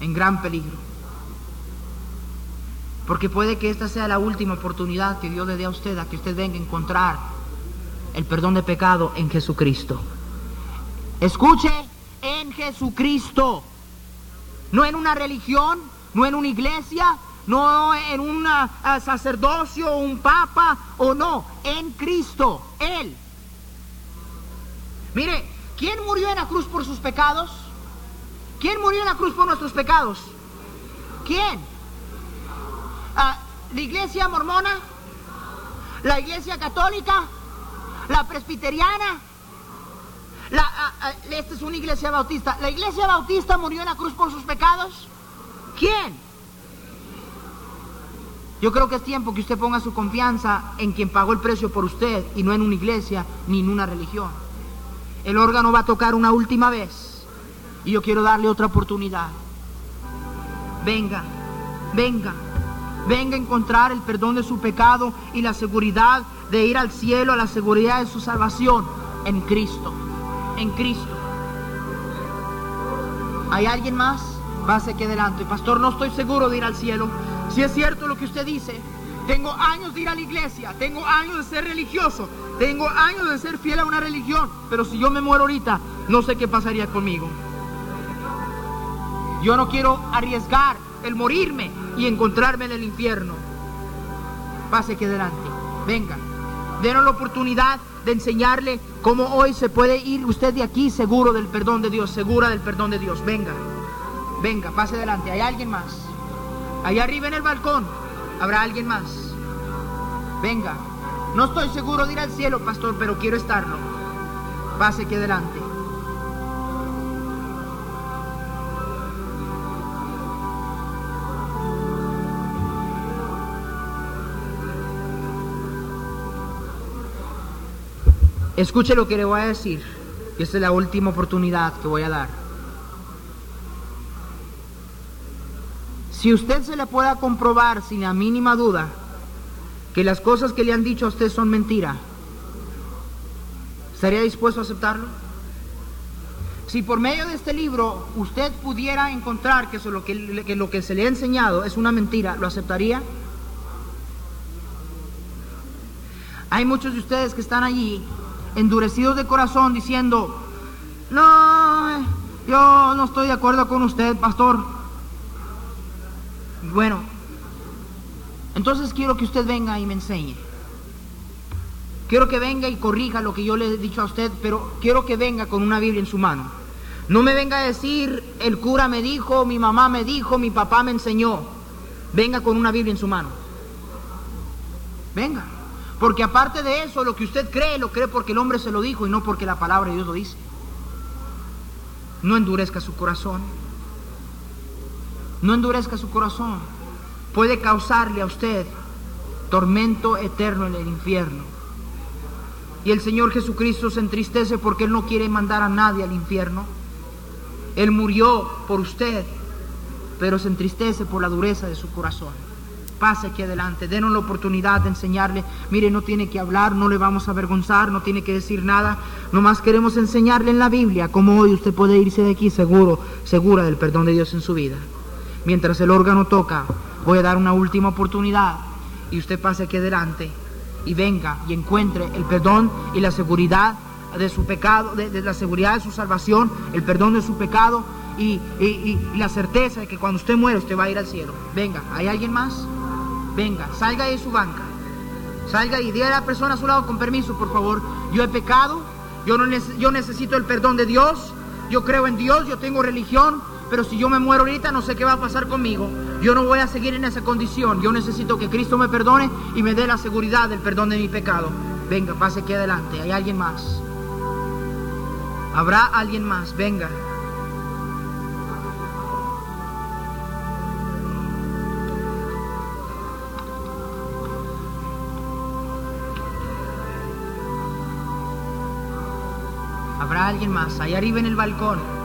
En gran peligro. Porque puede que esta sea la última oportunidad que Dios le dé a usted a que usted venga a encontrar el perdón de pecado en Jesucristo. Escuche, en Jesucristo. No en una religión, no en una iglesia, no en un sacerdocio, un papa o no, en Cristo, Él. Mire, ¿quién murió en la cruz por sus pecados? ¿Quién murió en la cruz por nuestros pecados? ¿Quién? ¿La iglesia mormona? ¿La iglesia católica? ¿La presbiteriana? La, esta es una iglesia bautista. ¿La iglesia bautista murió en la cruz por sus pecados? ¿Quién? Yo creo que es tiempo que usted ponga su confianza en quien pagó el precio por usted y no en una iglesia ni en una religión. El órgano va a tocar una última vez y yo quiero darle otra oportunidad. venga, venga, venga a encontrar el perdón de su pecado y la seguridad de ir al cielo, la seguridad de su salvación en Cristo, en Cristo. ¿Hay alguien más? Pase aquí adelante. Pastor, no estoy seguro de ir al cielo. Si es cierto lo que usted dice, tengo años de ir a la iglesia, tengo años de ser religioso, tengo años de ser fiel a una religión, pero si yo me muero ahorita, no sé qué pasaría conmigo. Yo no quiero arriesgar el morirme y encontrarme en el infierno. Pase aquí adelante, venga, denos la oportunidad de enseñarle cómo hoy se puede ir usted de aquí seguro del perdón de Dios, segura del perdón de Dios. Venga, venga, pase adelante. ¿Hay alguien más? Allá arriba en el balcón, ¿habrá alguien más? Venga, no estoy seguro de ir al cielo, pastor, pero quiero estarlo. Pase aquí adelante. Escuche lo que le voy a decir. Y esta es la última oportunidad que voy a dar. Si usted se le pueda comprobar sin la mínima duda que las cosas que le han dicho a usted son mentira, ¿estaría dispuesto a aceptarlo? Si por medio de este libro usted pudiera encontrar que, lo que, que lo que se le ha enseñado es una mentira, ¿lo aceptaría? Hay muchos de ustedes que están allí endurecidos de corazón diciendo, no, yo no estoy de acuerdo con usted, pastor. Bueno, entonces quiero que usted venga y me enseñe. Quiero que venga y corrija lo que yo le he dicho a usted, pero quiero que venga con una Biblia en su mano. No me venga a decir, el cura me dijo, mi mamá me dijo, mi papá me enseñó. Venga con una Biblia en su mano. Venga. Porque aparte de eso, lo que usted cree, lo cree porque el hombre se lo dijo y no porque la palabra de Dios lo dice. No endurezca su corazón. No endurezca su corazón. Puede causarle a usted tormento eterno en el infierno. Y el Señor Jesucristo se entristece porque Él no quiere mandar a nadie al infierno. Él murió por usted, pero se entristece por la dureza de su corazón pase aquí adelante, denos la oportunidad de enseñarle, mire, no tiene que hablar, no le vamos a avergonzar, no tiene que decir nada, nomás queremos enseñarle en la Biblia cómo hoy usted puede irse de aquí seguro, segura del perdón de Dios en su vida. Mientras el órgano toca, voy a dar una última oportunidad y usted pase aquí adelante y venga y encuentre el perdón y la seguridad de su pecado, de, la seguridad de su salvación, el perdón de su pecado y, y, la certeza de que cuando usted muere usted va a ir al cielo. Venga, ¿hay alguien más? Venga, salga de su banca, salga y diga a la persona a su lado con permiso, por favor, yo he pecado, yo, no yo necesito el perdón de Dios, yo creo en Dios, yo tengo religión, pero si yo me muero ahorita no sé qué va a pasar conmigo, yo no voy a seguir en esa condición, yo necesito que Cristo me perdone y me dé la seguridad del perdón de mi pecado. Venga, pase aquí adelante, hay alguien más. Habrá alguien más, venga. Alguien más, allá arriba en el balcón.